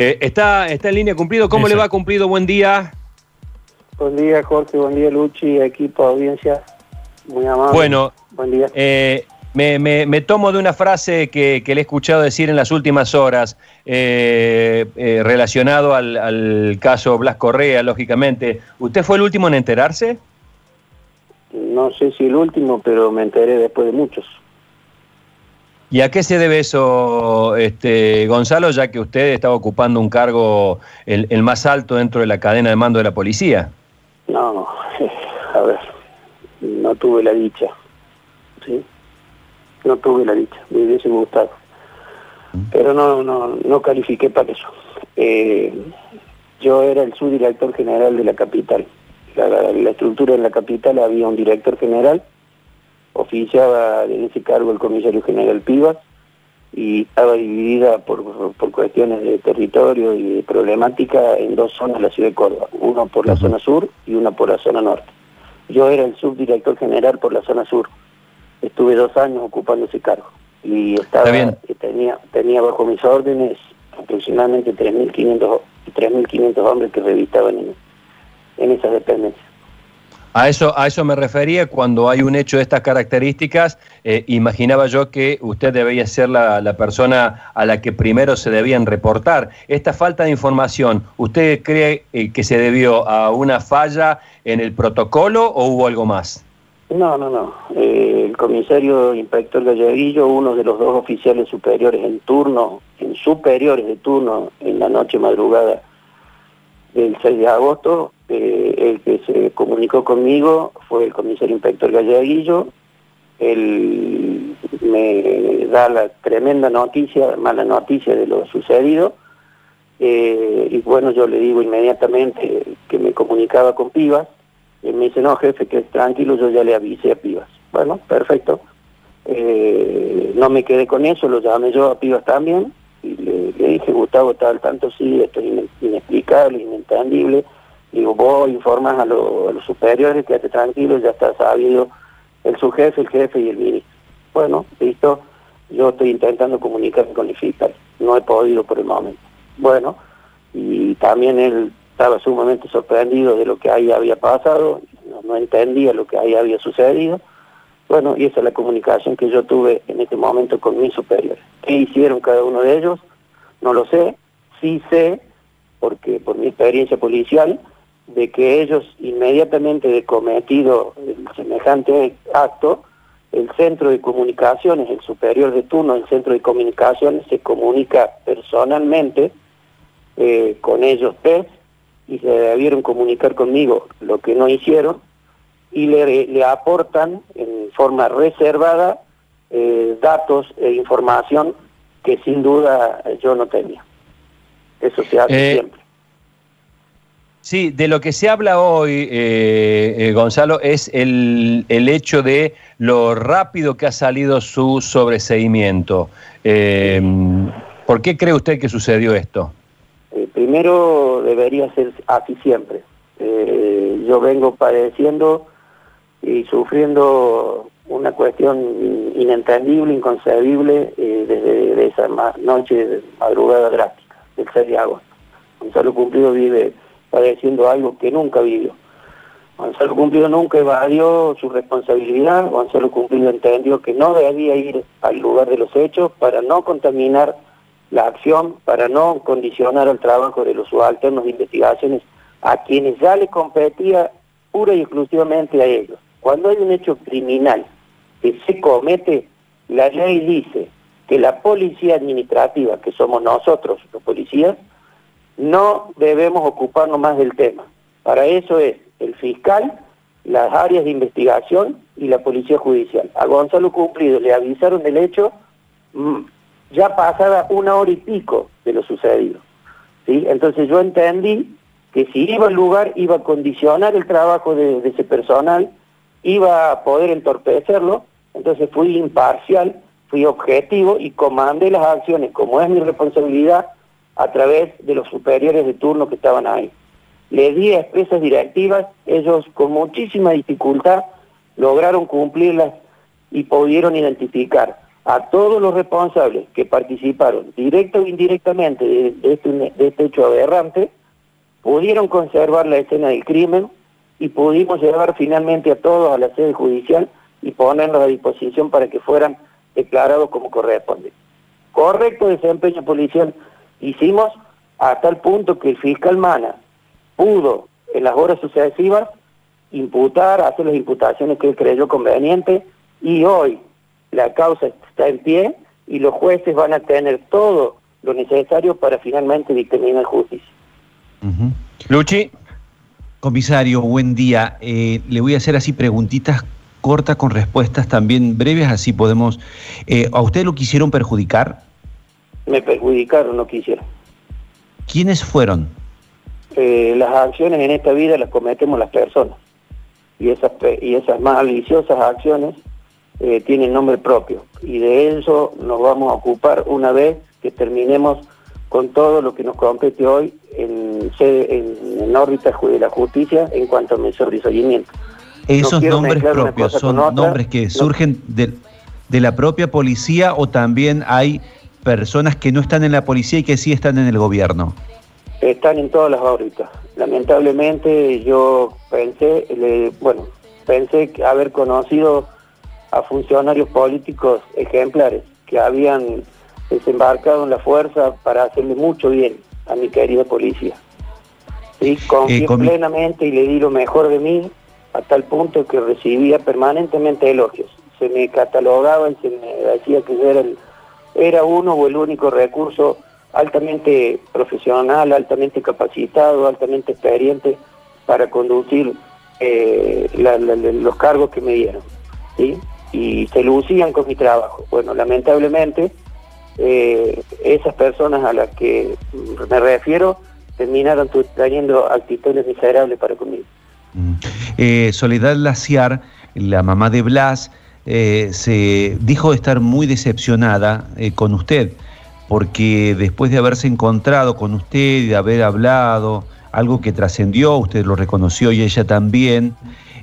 Eh, está, está en línea cumplido. ¿Cómo le va cumplido? Buen día. Buen día, Jorge. Buen día, Luchi, equipo, audiencia. Muy amable. Bueno, buen día. Eh, me, tomo de una frase que, le he escuchado decir en las últimas horas, eh, relacionado al, al, caso Blas Correa, lógicamente. ¿Usted fue el último en enterarse? No sé si el último, pero me enteré después de muchos. ¿Y a qué se debe eso, este, Gonzalo, ya que usted estaba ocupando un cargo el, más alto dentro de la cadena de mando de la policía? No, a ver, no tuve la dicha, ¿sí? No tuve la dicha, me hubiese gustado. Pero no, no, no califiqué para eso. Eh, yo era el subdirector general de la capital. la estructura en la capital había un director general oficiaba en ese cargo el comisario general Pivas y estaba dividida por, cuestiones de territorio y de problemática en dos zonas de la ciudad de Córdoba, uno por la zona sur y una por la zona norte. Yo era el subdirector general por la zona sur. Estuve dos años ocupando ese cargo y estaba tenía tenía bajo mis órdenes aproximadamente 3.500 3.500 hombres que revistaban en, en esas dependencias. A eso, a eso me refería cuando hay un hecho de estas características. Eh, imaginaba yo que usted debía ser la, persona a la que primero se debían reportar. Esta falta de información, ¿usted cree eh, que se debió a una falla en el protocolo o hubo algo más? No, no, no. Eh, el comisario inspector Galleguillo, uno de los dos oficiales superiores en turno, en superiores de turno en la noche madrugada del 6 de agosto, eh, el que se comunicó conmigo fue el comisario inspector Galleguillo. Él me da la tremenda noticia, mala noticia de lo sucedido. Eh, y bueno, yo le digo inmediatamente que me comunicaba con Pivas. Él me dice, no, jefe, que tranquilo, yo ya le avisé a Pivas. Bueno, perfecto. Eh, no me quedé con eso, lo llamé yo a Pivas también. Le, dije, Gustavo, tal, tanto sí, esto es inexplicable, inentendible Digo, vos informas a, los superiores, quédate tranquilo, ya está sabido el subjefe, el jefe y el ministro. Bueno, listo, yo estoy intentando comunicarme con el fiscal, no he podido por el momento. Bueno, y también él estaba sumamente sorprendido de lo que ahí había pasado, no, entendía lo que ahí había sucedido. Bueno, y esa es la comunicación que yo tuve en este momento con mis superiores. ¿Qué hicieron cada uno de ellos? No lo sé, sí sé, porque por mi experiencia policial, de que ellos inmediatamente de cometido semejante acto, el centro de comunicaciones, el superior de turno del centro de comunicaciones se comunica personalmente eh, con ellos tres y se debieron comunicar conmigo, lo que no hicieron, y le, aportan en forma reservada eh, datos e información que sin duda yo no tenía. Eso se hace eh, siempre. Sí, de lo que se habla hoy, eh, eh, Gonzalo, es el, hecho de lo rápido que ha salido su sobreseimiento. Eh, ¿Por qué cree usted que sucedió esto? primero, debería ser así siempre. yo vengo padeciendo y sufriendo una cuestión inentendible, inconcebible, desde esa noche madrugada drástica, del 6 de agosto. Gonzalo Cumplido vive padeciendo algo que nunca vivió. Gonzalo Cumplido nunca evadió su responsabilidad, Gonzalo Cumplido entendió que no debía ir al lugar de los hechos para no contaminar la acción, para no condicionar el trabajo de los subalternos de investigaciones a quienes ya le competía pura y exclusivamente a ellos. Cuando hay un hecho criminal que se comete, la ley dice que la policía administrativa, que somos nosotros los policías, no debemos ocuparnos más del tema. Para eso es el fiscal, las áreas de investigación y la policía judicial. A Gonzalo Cumplido le avisaron del hecho mm, ya pasada una hora y pico de lo sucedido. ¿sí? Entonces yo entendí que si iba al lugar iba a condicionar el trabajo de, de ese personal, iba a poder entorpecerlo, entonces fui imparcial, fui objetivo y comandé las acciones como es mi responsabilidad a través de los superiores de turno que estaban ahí. Le di expresas directivas, ellos con muchísima dificultad lograron cumplirlas y pudieron identificar a todos los responsables que participaron directa o indirectamente de, este, de este hecho aberrante, pudieron conservar la escena del crimen y pudimos llevar finalmente a todos a la sede judicial y ponerlos a disposición para que fueran declarados como corresponde. Correcto desempeño policial hicimos hasta el punto que el fiscal Mana pudo en las horas sucesivas imputar, hacer las imputaciones que él creyó conveniente y hoy la causa está en pie y los jueces van a tener todo lo necesario para finalmente dictaminar justicia. Luchi. Comisario, buen día. Eh, le voy a hacer así preguntitas cortas con respuestas también breves, así podemos... Eh, ¿A usted lo quisieron perjudicar? Me perjudicaron, no quisieron. ¿Quiénes fueron? Eh, las acciones en esta vida las cometemos las personas. Y esas, y esas maliciosas acciones tienen nombre propio. Y de eso nos vamos a ocupar una vez que terminemos con todo lo que nos compete hoy en, en, órbita de la justicia en cuanto a mi sobreseimiento. ¿Esos nombres propios son nombres que surgen de, de, la propia policía o también hay personas que no están en la policía y que sí están en el gobierno? Están en todas las órbitas. Lamentablemente yo pensé, bueno, pensé haber conocido a funcionarios políticos ejemplares que habían desembarcado en la fuerza para hacerle mucho bien a mi querida policía. Y confié eh, plenamente y le di lo mejor de mí a tal punto que recibía permanentemente elogios. Se me catalogaba y se me decía que yo era, era uno o el único recurso altamente profesional, altamente capacitado, altamente experiente para conducir eh, los cargos que me dieron. Y se lucían con mi trabajo. Bueno, lamentablemente eh, esas personas a las que me refiero terminaron teniendo actitudes miserables para conmigo. Eh, Soledad Laciar, la mamá de Blas, eh, se dijo estar muy decepcionada con usted, porque después de haberse encontrado con usted y de haber hablado, algo que trascendió, usted lo reconoció y ella también,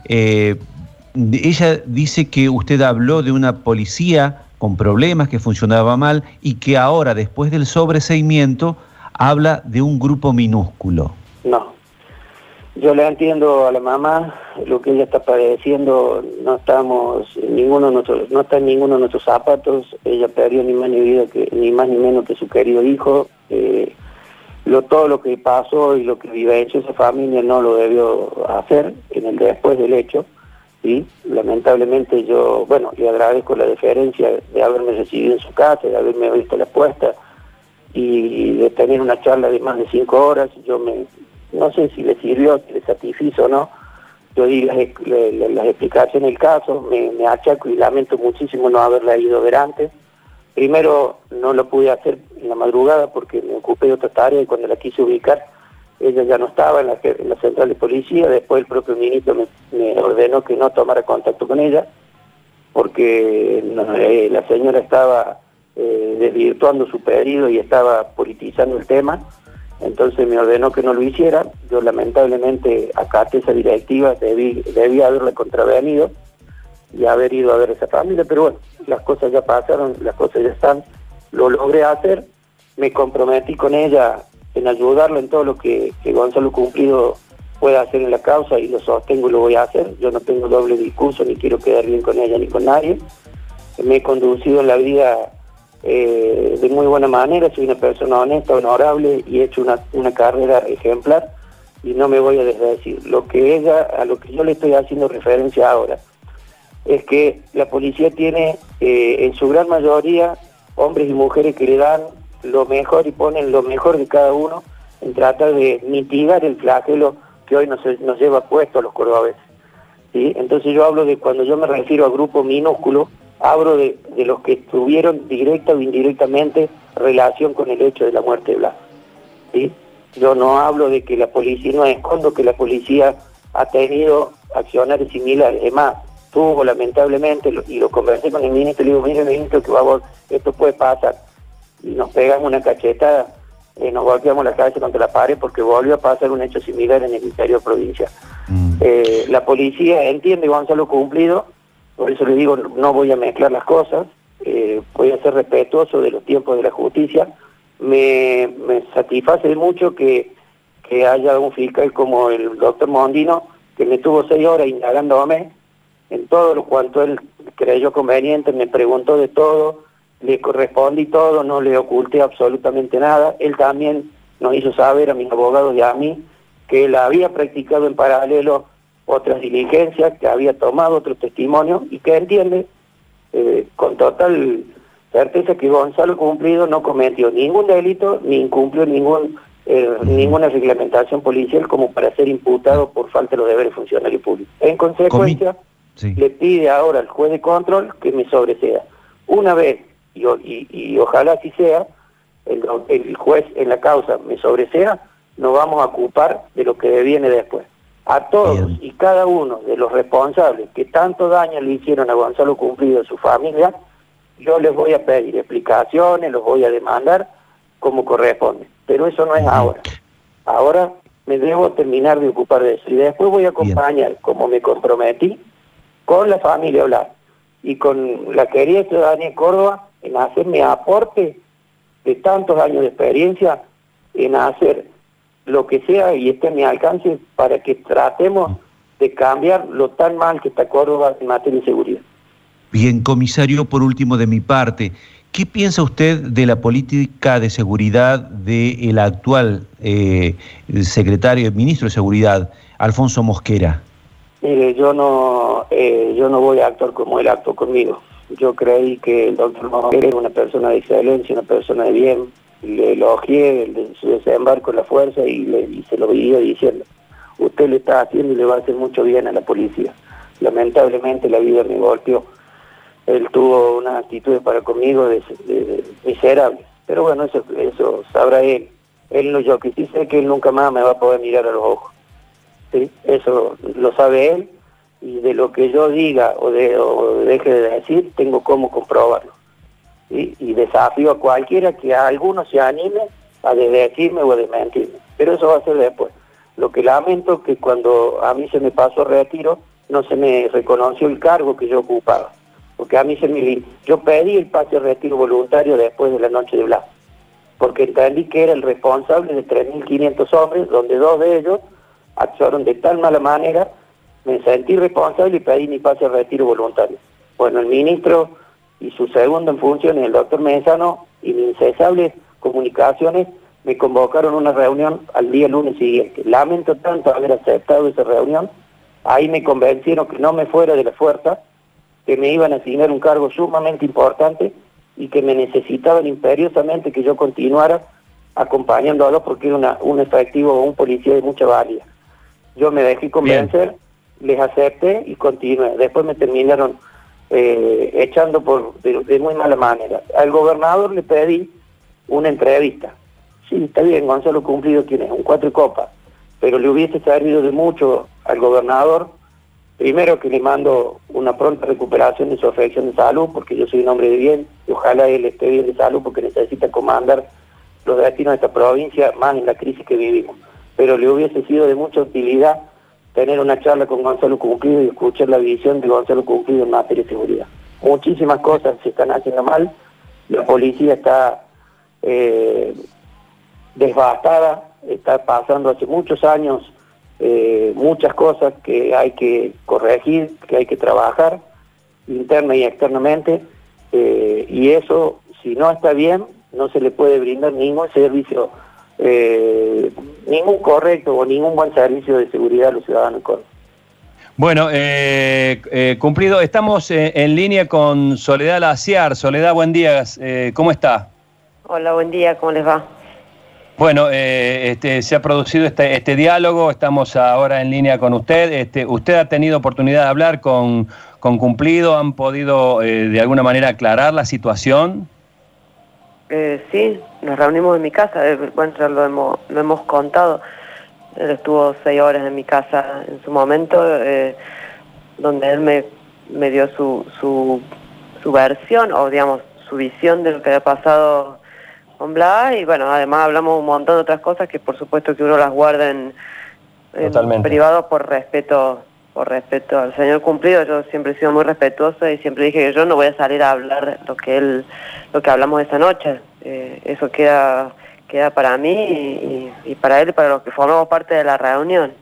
ella dice que usted habló de una policía con problemas, que funcionaba mal y que ahora, después del sobreseimiento, habla de un grupo minúsculo. Yo le entiendo a la mamá lo que ella está padeciendo, no estamos ninguno nuestros, no está en ninguno de nuestros zapatos, ella perdió ni más ni vida que ni más ni menos que su querido hijo. Eh, lo, todo lo que pasó y lo que vive hecho esa familia no lo debió hacer en el después del hecho. ¿sí? Lamentablemente yo, bueno, le agradezco la deferencia de haberme recibido en su casa, de haberme visto la puesta y de tener una charla de más de cinco horas. Yo me, no sé si le sirvió, si le satisfizo o no, yo di las, explicaciones del caso, me, me achaco y lamento muchísimo no haberla ido ver antes. Primero no lo pude hacer en la madrugada porque me ocupé de otra tarea y cuando la quise ubicar ella ya no estaba en la, central de policía, después el propio ministro me, ordenó que no tomara contacto con ella, porque eh, la señora estaba eh, desvirtuando su pedido y estaba politizando el tema, entonces me ordenó que no lo hiciera, yo lamentablemente acaté esa directiva, debí, debí haberle contravenido y haber ido a ver esa familia, pero bueno, las cosas ya pasaron, las cosas ya están, lo logré hacer, me comprometí con ella en ayudarlo en todo lo que, Gonzalo Cumplido pueda hacer en la causa y lo sostengo y lo voy a hacer. Yo no tengo doble discurso ni quiero quedar bien con ella ni con nadie. Me he conducido en la vida eh, de muy buena manera, soy una persona honesta, honorable y he hecho una, carrera ejemplar y no me voy a desdecir. Lo que ella, a lo que yo le estoy haciendo referencia ahora, es que la policía tiene eh, en su gran mayoría hombres y mujeres que le dan lo mejor y ponen lo mejor de cada uno en tratar de mitigar el flagelo que hoy nos, nos lleva puesto a los cordobeses. ¿sí? Entonces yo hablo de, cuando yo me refiero a grupo minúsculo, hablo de, los que tuvieron directa o indirectamente relación con el hecho de la muerte de Blas. ¿sí? Yo no hablo de que la policía, no escondo que la policía ha tenido acciones similares, es más, tuvo lamentablemente, y lo conversé con el ministro, le digo, mire ministro, que vamos, esto puede pasar y nos pegamos una cachetada, eh, nos golpeamos la cabeza contra la pared porque volvió a pasar un hecho similar en el interior provincia. Mm. Eh, la policía entiende Gonzalo cumplido, por eso le digo, no voy a mezclar las cosas, eh, voy a ser respetuoso de los tiempos de la justicia. Me, satisface mucho que, que haya un fiscal como el doctor Mondino, que me tuvo seis horas indagándome en todo lo cuanto él creyó conveniente, me preguntó de todo, le correspondí todo, no le oculté absolutamente nada. Él también nos hizo saber a mis abogados y a mí que él había practicado en paralelo otras diligencias, que había tomado otro testimonio y que entiende eh, con total certeza que Gonzalo Cumplido no cometió ningún delito ni incumplió ningún eh, ninguna reglamentación policial como para ser imputado por falta de los deberes funcionarios públicos. En consecuencia, le pide ahora al juez de control que me sobresea. Una vez, y, ojalá así sea, el, juez en la causa me sobresea, nos vamos a ocupar de lo que viene después. A todos y cada uno de los responsables que tanto daño le hicieron a Gonzalo Cumplido y a su familia, yo les voy a pedir explicaciones, los voy a demandar como corresponde. Pero eso no es ahora. Ahora me debo terminar de ocupar de eso. Y después voy a acompañar, como me comprometí, con la familia hablar y con la querida ciudadanía de Córdoba en hacer mi aporte de tantos años de experiencia en hacer lo que sea y esté a mi alcance para que tratemos de cambiar lo tan mal que está Córdoba en materia de seguridad. Bien, comisario, por último de mi parte, ¿qué piensa usted de la política de seguridad del actual eh, secretario, ministro de Seguridad, Alfonso Mosquera? Mire, yo no, eh, yo no voy a actuar como él actuó conmigo. Yo creí que el doctor Mosquera era una persona de excelencia, una persona de bien. Le elogié su desembarco en la fuerza y, se lo veía diciendo, usted le está haciendo y le va a hacer mucho bien a la policía. Lamentablemente la vida me golpeó. Él tuvo una actitud para conmigo de, miserable. Pero bueno, eso, eso sabrá él. Él no, yo que sí sé que él nunca más me va a poder mirar a los ojos. Eso lo sabe él y de lo que yo diga o, de, deje de decir, tengo cómo comprobarlo. Y desafío a cualquiera que a alguno se anime a decirme o a desmentirme. Pero eso va a ser después. Lo que lamento es que cuando a mí se me pasó retiro, no se me reconoció el cargo que yo ocupaba. Porque a mí se me... Yo pedí el pase de retiro voluntario después de la noche de Blas. Porque entendí que era el responsable de 3.500 hombres, donde dos de ellos actuaron de tal mala manera, me sentí responsable y pedí mi pase de retiro voluntario. Bueno, el ministro y su segundo en funciones, el doctor Mesano, y mis incesables comunicaciones me convocaron a una reunión al día lunes siguiente. Lamento tanto haber aceptado esa reunión. Ahí me convencieron que no me fuera de la fuerza, que me iban a asignar un cargo sumamente importante y que me necesitaban imperiosamente que yo continuara acompañándolo porque era un efectivo o un policía de mucha valía. Yo me dejé convencer, les acepté y continué. Después me terminaron eh, echando por de, muy mala manera. Al gobernador le pedí una entrevista. Sí, está bien, Gonzalo Cumplido tiene un cuatro copas, pero le hubiese servido de mucho al gobernador, primero que le mando una pronta recuperación de su afección de salud, porque yo soy un hombre de bien, y ojalá él esté bien de salud porque necesita comandar los destinos de esta provincia, más en la crisis que vivimos pero le hubiese sido de mucha utilidad tener una charla con Gonzalo Cumplido y escuchar la visión de Gonzalo Cumplido en materia de seguridad. Muchísimas cosas se están haciendo mal, la policía está eh, desbastada, está pasando hace muchos años eh, muchas cosas que hay que corregir, que hay que trabajar interna y externamente, eh, y eso, si no está bien, no se le puede brindar ningún servicio eh, ningún correcto o ningún buen servicio de seguridad a los ciudadanos Bueno, eh, eh, cumplido, estamos en línea con Soledad Laciar. Soledad, buen día, ¿cómo está? Hola, buen día, ¿cómo les va? Bueno, este, se ha producido este, este, diálogo, estamos ahora en línea con usted. Este, ¿Usted ha tenido oportunidad de hablar con, con Cumplido? ¿Han podido de alguna manera aclarar la situación? Eh, sí, nos reunimos en mi casa, eh, bueno, ya lo hemos, lo hemos contado. Él estuvo seis horas en mi casa en su momento, eh, donde él me, me dio su, su, su, versión, o digamos, su visión de lo que había pasado con Bla, y bueno, además hablamos un montón de otras cosas que por supuesto que uno las guarda en, privado por respeto por respeto al señor cumplido, yo siempre he sido muy respetuosa y siempre dije que yo no voy a salir a hablar lo que él, lo que hablamos esta noche. Eh, eso queda, queda para mí y, para él y para los que formamos parte de la reunión.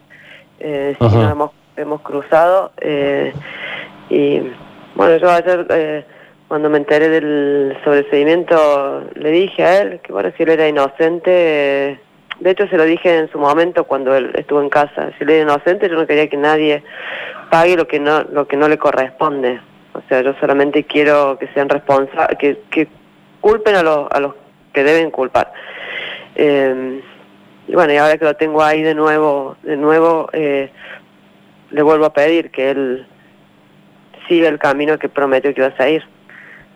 Eh, nos hemos, hemos cruzado eh, y bueno, yo ayer eh, cuando me enteré del sobreseimiento le dije a él que bueno, si él era inocente de hecho, se lo dije en su momento cuando él estuvo en casa. Si él era inocente, yo no quería que nadie pague lo que no lo que no le corresponde. O sea, yo solamente quiero que sean responsables, que, que culpen a los, a los que deben culpar. Eh, y bueno, y ahora que lo tengo ahí de nuevo, de nuevo, eh, le vuelvo a pedir que él siga el camino que prometió que iba a seguir.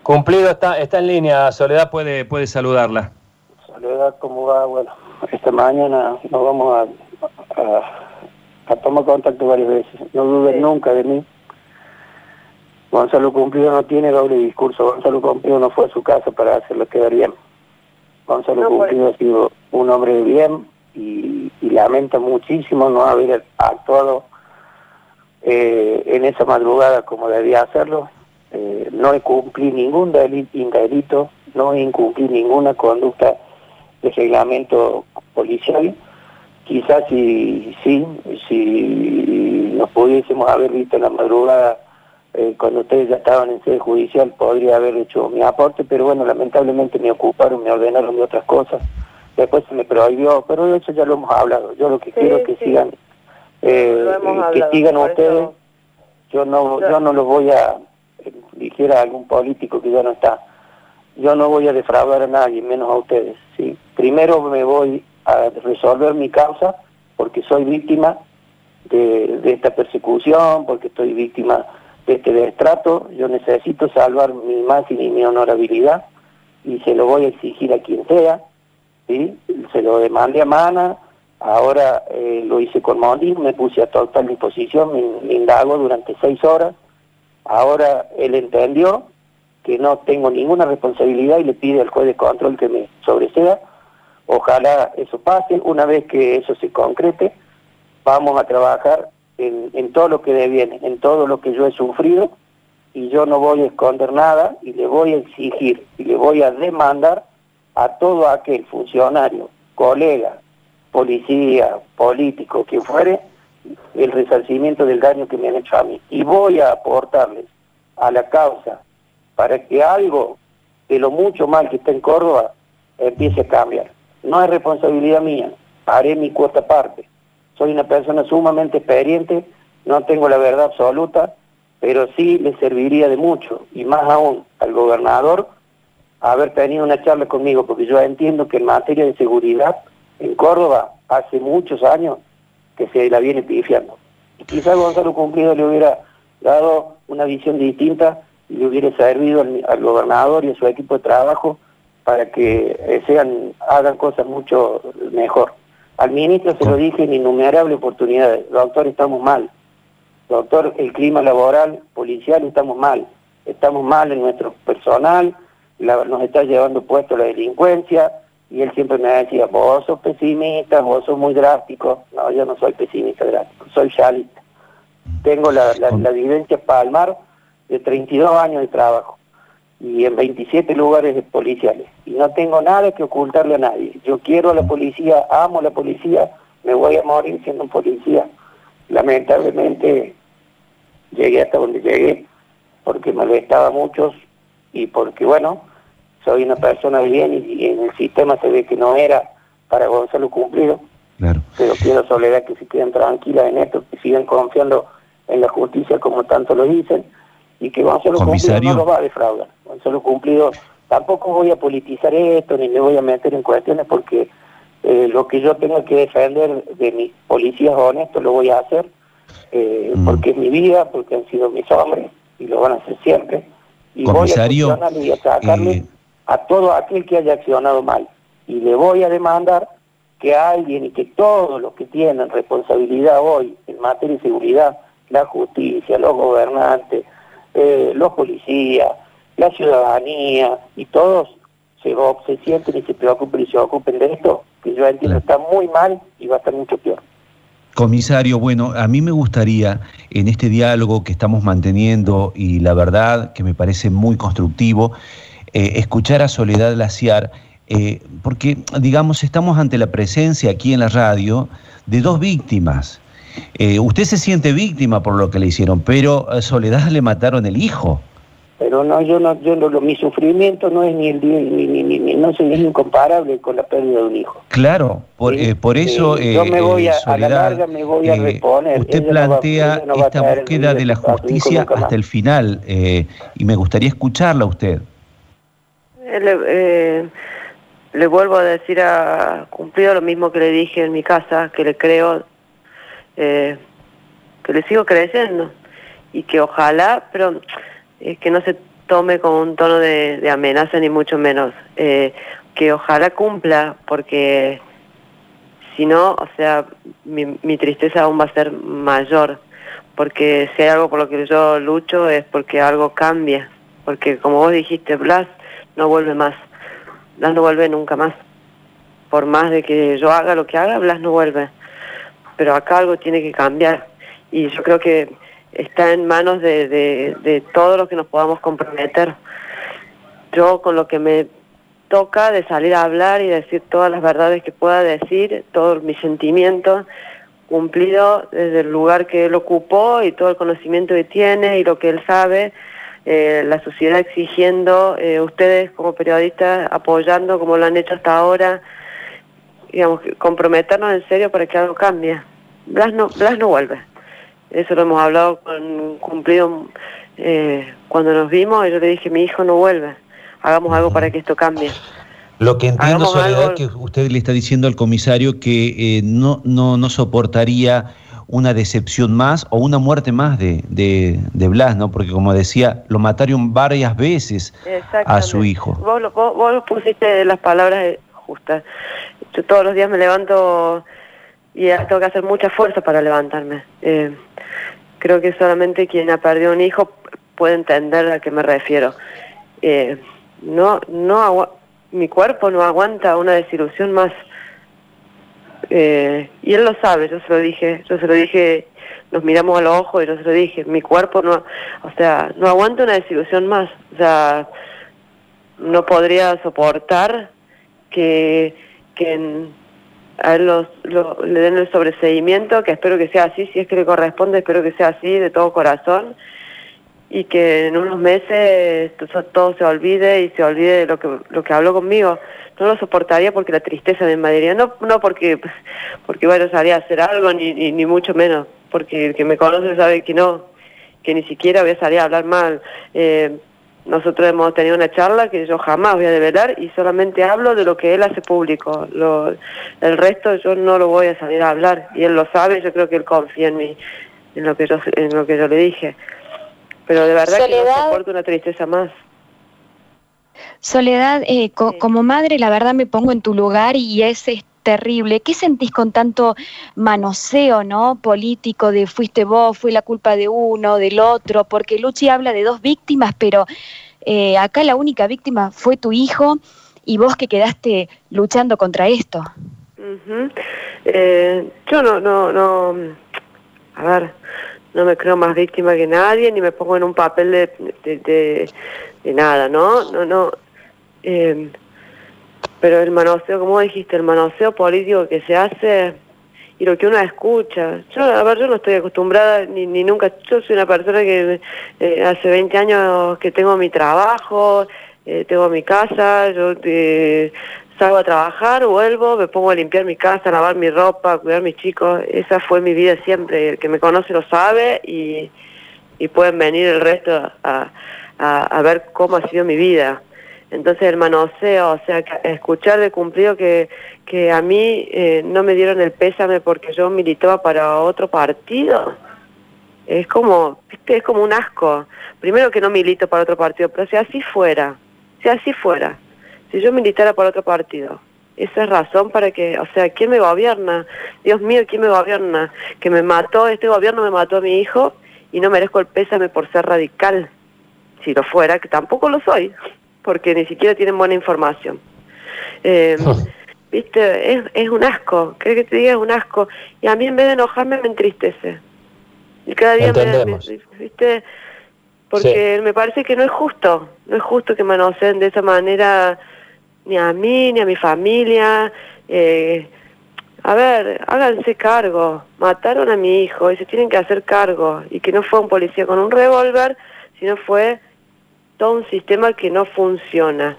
Cumplido está, está en línea, Soledad puede, puede saludarla. Soledad, ¿cómo va? Bueno, esta mañana nos vamos a, a, tomar contacto varias veces. No duden nunca de mí. Gonzalo Cumplido no tiene doble discurso. Gonzalo Cumplido no fue a su casa para hacerlo quedar bien. Gonzalo Cumplido ha sido un hombre de bien y, lamenta muchísimo no haber actuado eh, en esa madrugada como debía hacerlo. Eh, no incumplí ningún delito, no incumplí ninguna conducta reglamento policial. Quizás si, sí, si nos pudiésemos haber visto en la madrugada eh, cuando ustedes ya estaban en sede judicial, podría haber hecho mi aporte, pero bueno, lamentablemente me ocuparon, me ordenaron de otras cosas. Después se me prohibió, pero eso ya lo hemos hablado. Yo lo que quiero es que sigan, eh, que sigan ustedes. Yo no, yo no los voy a, eh, dijera algún político que ya no está, yo no voy a defraudar a nadie, menos a ustedes. ¿sí? Primero me voy a resolver mi causa porque soy víctima de, esta persecución, porque estoy víctima de este destrato. Yo necesito salvar mi imagen y mi honorabilidad y se lo voy a exigir a quien sea. ¿sí? Se lo demandé a Mana, ahora eh, lo hice con Mondín, me puse a total disposición, me, me indago durante seis horas. Ahora él entendió que no tengo ninguna responsabilidad y le pide al juez de control que me sobresea. Ojalá eso pase. Una vez que eso se concrete, vamos a trabajar en, todo lo que deviene, en todo lo que yo he sufrido y yo no voy a esconder nada y le voy a exigir y le voy a demandar a todo aquel funcionario, colega, policía, político, que fuere, el resarcimiento del daño que me han hecho a mí. Y voy a aportarles a la causa para que algo de lo mucho mal que está en Córdoba empiece a cambiar. No es responsabilidad mía, haré mi cuota aparte. Soy una persona sumamente experiente, no tengo la verdad absoluta, pero sí le serviría de mucho, y más aún al gobernador, haber tenido una charla conmigo, porque yo entiendo que en materia de seguridad en Córdoba hace muchos años que se la viene pifiando. Y quizás Gonzalo Cumplido le hubiera dado una visión distinta le hubiera servido al, gobernador y a su equipo de trabajo para que eh, sean hagan cosas mucho mejor. Al ministro se lo dije en innumerables oportunidades, doctor, estamos mal. Doctor, el clima laboral, policial, estamos mal. Estamos mal en nuestro personal, nos está llevando puesto la delincuencia, y él siempre me decía, vos sos pesimista, vos sos muy drástico. No, yo no soy pesimista drástico, soy realista. Tengo la, la, la vivencia palmar de 32 años de trabajo y en 27 lugares policiales. Y no tengo nada que ocultarle a nadie. Yo quiero a la policía, amo a la policía, me voy a morir siendo un policía. Lamentablemente llegué hasta donde llegué porque molestaba muchos y porque, bueno, soy una persona bien y, en el sistema se ve que no era para Gonzalo cumplido. Pero quiero Soledad que se queden tranquilas en esto, que sigan confiando en la justicia como tanto lo dicen y que Gonzalo Cumplido no lo va a defraudar. Gonzalo Cumplido, tampoco voy a politizar esto ni me voy a meter en cuestiones porque eh, lo que yo tengo que defender de mis policías honestos lo voy a hacer eh, mm. porque es mi vida, porque han sido mis hombres y lo van a hacer siempre. Y voy a y a sacarle eh, a todo aquel que haya accionado mal. Y le voy a demandar que alguien y que todos los que tienen responsabilidad hoy en materia de seguridad, la justicia, los gobernantes, los policías, la ciudadanía y todos se, se sienten y se preocupen y se ocupen de esto, que yo entiendo está muy mal y va a estar mucho peor. Comisario, bueno, a mí me gustaría en este diálogo que estamos manteniendo y la verdad que me parece muy constructivo, eh, escuchar a Soledad Laciar, eh, porque digamos estamos ante la presencia aquí en la radio de dos víctimas. Eh, usted se siente víctima por lo que le hicieron, pero a Soledad le mataron el hijo. Pero no, yo no, yo no, mi sufrimiento no es ni el ni, ni, ni, no es incomparable con la pérdida de un hijo. Claro, por, eh, por eso yo me voy a, Soledad, la larga me voy a eh, reponer. Usted plantea esta búsqueda de la justicia hasta el final eh, y me gustaría escucharla a usted. Le, le vuelvo a decir a cumplido lo mismo que le dije en mi casa, que le creo, que le sigo creyendo y que ojalá, pero eh, que no se tome con un tono de, amenaza ni mucho menos, eh, que ojalá cumpla, porque si no, o sea, mi, mi, tristeza aún va a ser mayor, porque si hay algo por lo que yo lucho es porque algo cambia, porque como vos dijiste, Blas no vuelve más, Blas no vuelve nunca más, por más de que yo haga lo que haga, Blas no vuelve, pero acá algo tiene que cambiar, y yo creo que está en manos de, de, de todos los que nos podamos comprometer. Yo con lo que me toca de salir a hablar y decir todas las verdades que pueda decir, todos mis sentimientos, cumplido desde el lugar que él ocupó y todo el conocimiento que tiene y lo que él sabe, eh, la sociedad exigiendo, eh, ustedes como periodistas apoyando como lo han hecho hasta ahora, digamos, comprometernos en serio para que algo cambie. Blas no, Blas no vuelve. Eso lo hemos hablado con cumplido eh, cuando nos vimos. Y yo le dije, mi hijo no vuelve. Hagamos algo para que esto cambie. Lo que entiendo, Soledad, que usted le está diciendo al comisario que eh, no, no, no soportaría una decepción más o una muerte más de, de, de, Blas, ¿no? Porque como decía, lo mataron varias veces a su hijo. Vos, vos, vos pusiste las palabras justas. Yo todos los días me levanto y tengo que hacer mucha fuerza para levantarme. Eh, creo que solamente quien ha perdido un hijo puede entender a qué me refiero. Eh, no, no mi cuerpo no aguanta una desilusión más. Eh, y él lo sabe, yo se lo dije, yo se lo dije, nos miramos a los ojos y yo se lo dije, mi cuerpo no, o sea, no aguanta una desilusión más, o sea, no podría soportar que, que a los, le den el sobreseguimiento, que espero que sea así, si es que le corresponde, espero que sea así de todo corazón y que en unos meses todo se olvide y se olvide de lo que, lo que habló conmigo. No lo soportaría porque la tristeza me invadiría, no, no porque, porque bueno, a hacer algo, ni, ni, ni, mucho menos, porque el que me conoce sabe que no, que ni siquiera voy a salir a hablar mal. Eh, nosotros hemos tenido una charla que yo jamás voy a develar y solamente hablo de lo que él hace público. Lo, el resto yo no lo voy a salir a hablar y él lo sabe, yo creo que él confía en mí, en lo que yo, en lo que yo le dije. Pero de verdad que no soporto una tristeza más. Soledad, eh, como madre, la verdad me pongo en tu lugar y es terrible. ¿Qué sentís con tanto manoseo, no? Político de fuiste vos, fue la culpa de uno, del otro, porque Luchi habla de dos víctimas, pero eh, acá la única víctima fue tu hijo y vos que quedaste luchando contra esto. eh, yo no, no, no, a ver, no me creo más víctima que nadie, ni me pongo en un papel de, de, nada, ¿no? No, no. Eh, pero el manoseo, como dijiste, el manoseo político que se hace y lo que uno escucha. Yo, a ver, yo no estoy acostumbrada ni, ni nunca, yo soy una persona que eh, hace 20 años que tengo mi trabajo, eh, tengo mi casa, yo eh, salgo a trabajar, vuelvo, me pongo a limpiar mi casa, a lavar mi ropa, a cuidar a mis chicos. Esa fue mi vida siempre. El que me conoce lo sabe y, pueden venir el resto a, a ver cómo ha sido mi vida. Entonces el o sea, escuchar de cumplido que, que a mí eh, no me dieron el pésame porque yo militaba para otro partido, es como, es como un asco. Primero que no milito para otro partido, pero si así fuera, si así fuera, si yo militara para otro partido, esa es razón para que, o sea, ¿quién me gobierna? Dios mío, ¿quién me gobierna? Que me mató, este gobierno me mató a mi hijo y no merezco el pésame por ser radical. Si lo fuera, que tampoco lo soy porque ni siquiera tienen buena información. Eh, ¿viste? Es, es un asco, creo que te diga es un asco. Y a mí en vez de enojarme me entristece. Y cada día me, ¿viste? Porque me parece que no es justo, no es justo que manoseen de esa manera ni a mí, ni a mi familia. Eh, a ver, háganse cargo. Mataron a mi hijo y se tienen que hacer cargo. Y que no fue un policía con un revólver, sino fue todo un sistema que no funciona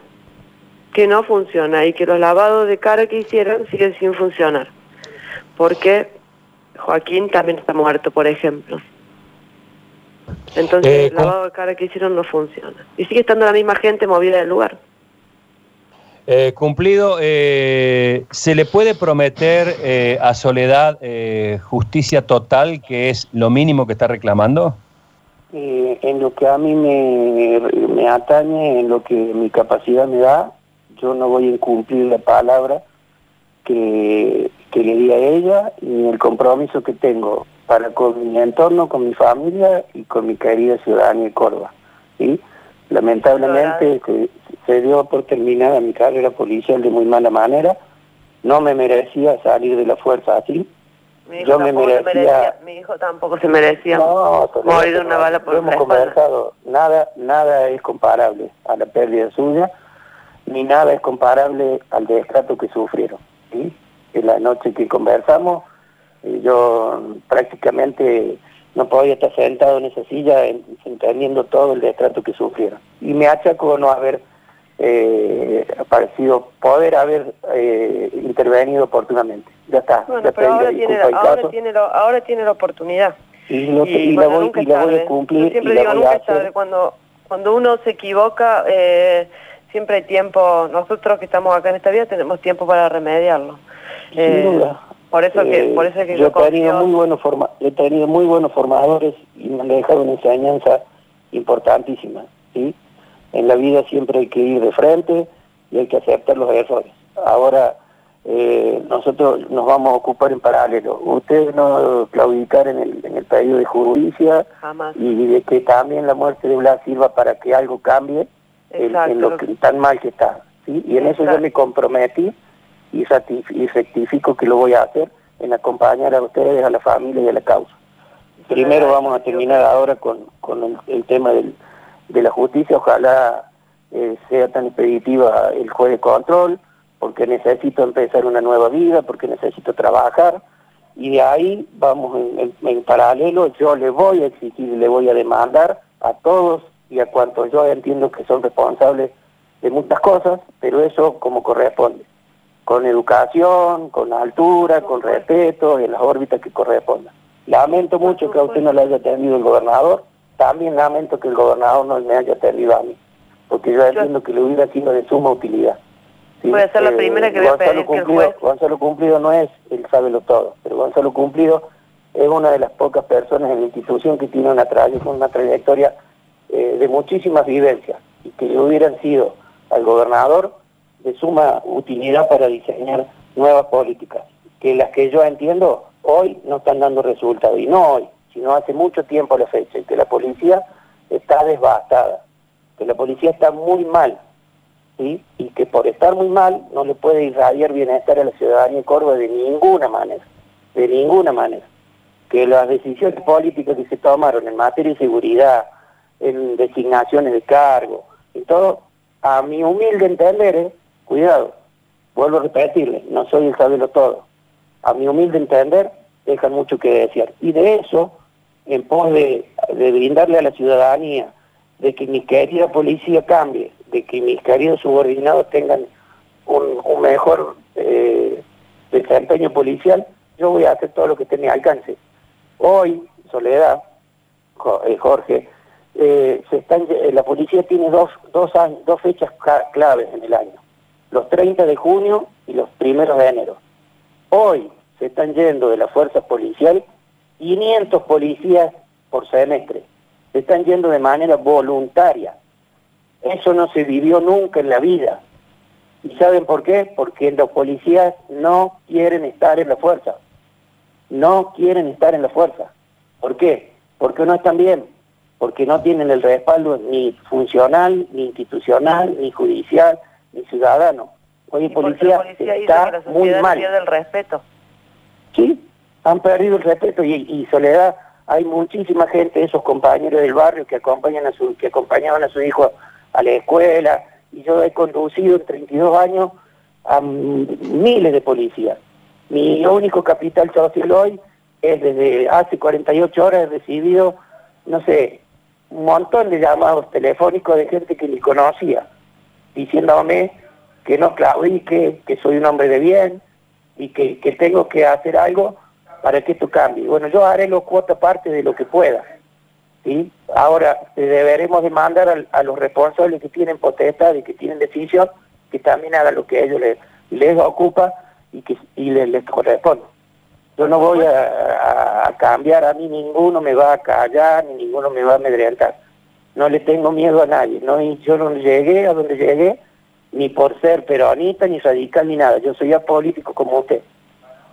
que no funciona y que los lavados de cara que hicieron siguen sin funcionar. Porque Joaquín también está muerto, por ejemplo. Entonces eh, el lavado de cara que hicieron no funciona. Y sigue estando la misma gente movida del lugar. Eh, cumplido, eh, ¿se le puede prometer a Soledad justicia total, que es lo mínimo que está reclamando? En lo que a mí me, me atañe, en lo que mi capacidad me da, yo no voy a incumplir la palabra que, le di a ella ni el compromiso que tengo para con mi entorno, con mi familia y con mi querida ciudadanía de Córdoba. ¿sí? Lamentablemente se, dio por terminada mi carrera policial de muy mala manera, no me merecía salir de la fuerza así. Mi hijo, yo me merecía, mi hijo tampoco se merecía morir de una bala por hemos conversado, nada, nada es comparable a la pérdida suya ni nada es comparable al destrato que sufrieron. ¿sí? En la noche que conversamos, eh, yo prácticamente no podía estar sentado en esa silla entendiendo todo el destrato que sufrieron. Y me achaco no haber eh, parecido poder haber eh, intervenido oportunamente. Ya está. Bueno, pero ahora, tiene, ahora, tiene ahora tiene la oportunidad. Y, la voy, y la voy a cumplir. siempre digo, nunca Cuando, cuando uno se equivoca... Eh, siempre hay tiempo, nosotros que estamos acá en esta vida tenemos tiempo para remediarlo. Sin eh, duda. Por eso que, por eso que yo, he tenido muy buenos forma, he tenido muy buenos formadores y me han dejado una enseñanza importantísima, ¿sí? En la vida siempre hay que ir de frente y hay que aceptar los errores. Ahora eh, nosotros nos vamos a ocupar en paralelo. Ustedes no claudicar en el, en el pedido de justicia y de que también la muerte de Blas sirva para que algo cambie en, lo que tan mal que está. ¿sí? Y en eso yo me comprometí y, y rectifico que lo voy a hacer en acompañar a ustedes, a la familia y a la causa. Primero vamos a terminar ahora con, con el, tema del, de la justicia, ojalá eh, sea tan expeditiva el juez de control, porque necesito empezar una nueva vida, porque necesito trabajar, y de ahí vamos en, en paralelo, yo le voy a exigir, le voy a demandar a todos y a cuantos yo entiendo que son responsables de muchas cosas, pero eso como corresponde, con educación, con altura, con respeto, en las órbitas que correspondan. Lamento mucho que a usted no le haya atendido el gobernador, también lamento que el gobernador no me haya atendido a mí, porque yo entiendo que le hubiera sido de suma utilidad. Puede ser la primera que voy a pedir que el juez... Gonzalo Cumplido no es el sábelo todo, pero Gonzalo Cumplido es una de las pocas personas en la institución que tiene una, una trayectoria eh, de muchísimas vivencias y que hubieran sido al gobernador de suma utilidad para diseñar nuevas políticas, que las que yo entiendo hoy no están dando resultado, y no hoy, sino hace mucho tiempo la fecha, y que la policía está devastada, que la policía está muy mal, ¿sí? y que por estar muy mal no le puede irradiar bienestar a la ciudadanía de Córdoba de ninguna manera, de ninguna manera. Que las decisiones políticas que se tomaron en materia de seguridad, en designaciones de cargo y todo, a mi humilde entender, ¿eh? cuidado, vuelvo a repetirle, no soy el saberlo todo, a mi humilde entender deja mucho que desear. Y de eso, en pos de, brindarle a la ciudadanía, de que mi querida policía cambie, de que mis queridos subordinados tengan un, mejor eh, desempeño policial, yo voy a hacer todo lo que esté alcance. Hoy, Soledad, eh, Jorge, eh, se están, eh, la policía tiene dos, dos, años, dos fechas claves en el año, los 30 de junio y los primeros de enero. Hoy se están yendo de la fuerza policial 500 policías por semestre, se están yendo de manera voluntaria. Eso no se vivió nunca en la vida. ¿Y saben por qué? Porque los policías no quieren estar en la fuerza. No quieren estar en la fuerza. ¿Por qué? Porque no están bien porque no tienen el respaldo ni funcional, ni institucional, ni judicial, ni ciudadano. Hoy el policía, policía está la muy mal. pierda el respeto. Sí, han perdido el respeto y, Soledad, hay muchísima gente, esos compañeros del barrio que acompañan a su, que acompañaban a su hijo a la escuela, y yo he conducido en 32 años a miles de policías. Mi único capital social hoy es desde hace 48 horas he recibido, no sé, un montón de llamados telefónicos de gente que ni conocía, diciéndome que no claudique, que soy un hombre de bien y que, que tengo que hacer algo para que esto cambie. Bueno, yo haré los cuota parte de lo que pueda. ¿sí? Ahora, eh, deberemos demandar al- a, los responsables que tienen potestad y que tienen decisión, que también hagan lo que a ellos les, ocupa y que y les, les corresponde. Yo no voy a, a- a cambiar, a mí ninguno me va a callar, ni ninguno me va a amedrentar. No le tengo miedo a nadie. No, yo no llegué a donde llegué, ni por ser peronista, ni radical, ni nada. Yo soy apolítico como usted.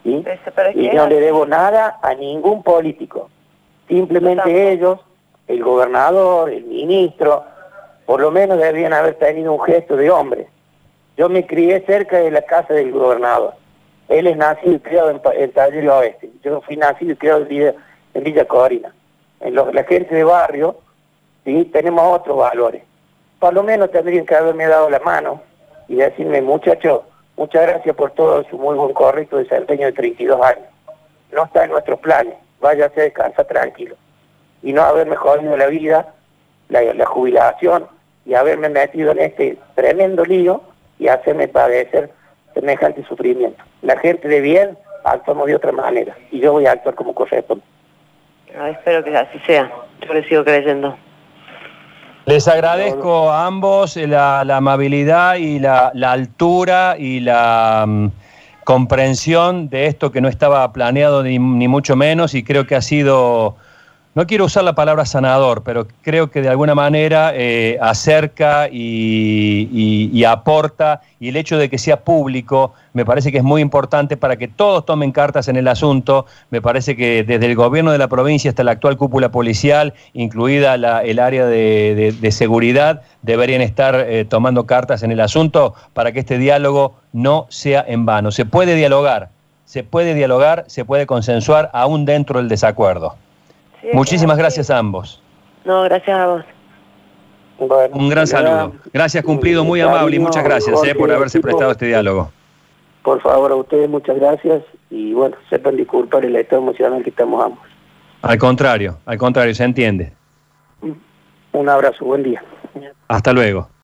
¿Sí? Ese, pero es Y no le debo nada a ningún político. Simplemente ellos, el gobernador, el ministro, por lo menos debían haber tenido un gesto de hombre. Yo me crié cerca de la casa del gobernador. Él es nacido y criado en, en Taller Oeste. Yo fui nacido y criado en Villa, en Villa Corina. En lo- la gente de barrio, ¿sí? tenemos otros valores. Por lo menos tendrían que haberme dado la mano y decirme, muchacho, muchas gracias por todo su muy buen correcto desempeño de 32 años. No está en nuestros planes, váyase a descansar tranquilo. Y no haberme jodido la vida, la, la jubilación y haberme metido en este tremendo lío y hacerme padecer semejante sufrimiento. La gente de bien actuamos de otra manera y yo voy a actuar como corresponde. Ah, espero que así sea. Yo le sigo creyendo. Les agradezco a ambos eh, la, la amabilidad y la, la altura y la mm, comprensión de esto que no estaba planeado ni, ni mucho menos y creo que ha sido, no quiero usar la palabra sanador, pero creo que de alguna manera eh, acerca y, aporta y el hecho de que sea público me parece que es muy importante para que todos tomen cartas en el asunto. Me parece que desde el gobierno de la provincia hasta la actual cúpula policial, incluida la- el área de seguridad, deberían estar eh, tomando cartas en el asunto para que este diálogo no sea en vano. Se puede dialogar, se puede dialogar, se puede consensuar aún dentro del desacuerdo. Muchísimas gracias a ambos. No, gracias a vos. Bueno, Un gran saludo. Gracias, cumplido, muy cariño, amable y muchas gracias eh, por haberse prestado este diálogo. Por favor, a ustedes muchas gracias y bueno, sepan disculpar el estado emocional que estamos ambos. Al contrario, al contrario, se entiende. Un abrazo, buen día. Hasta luego.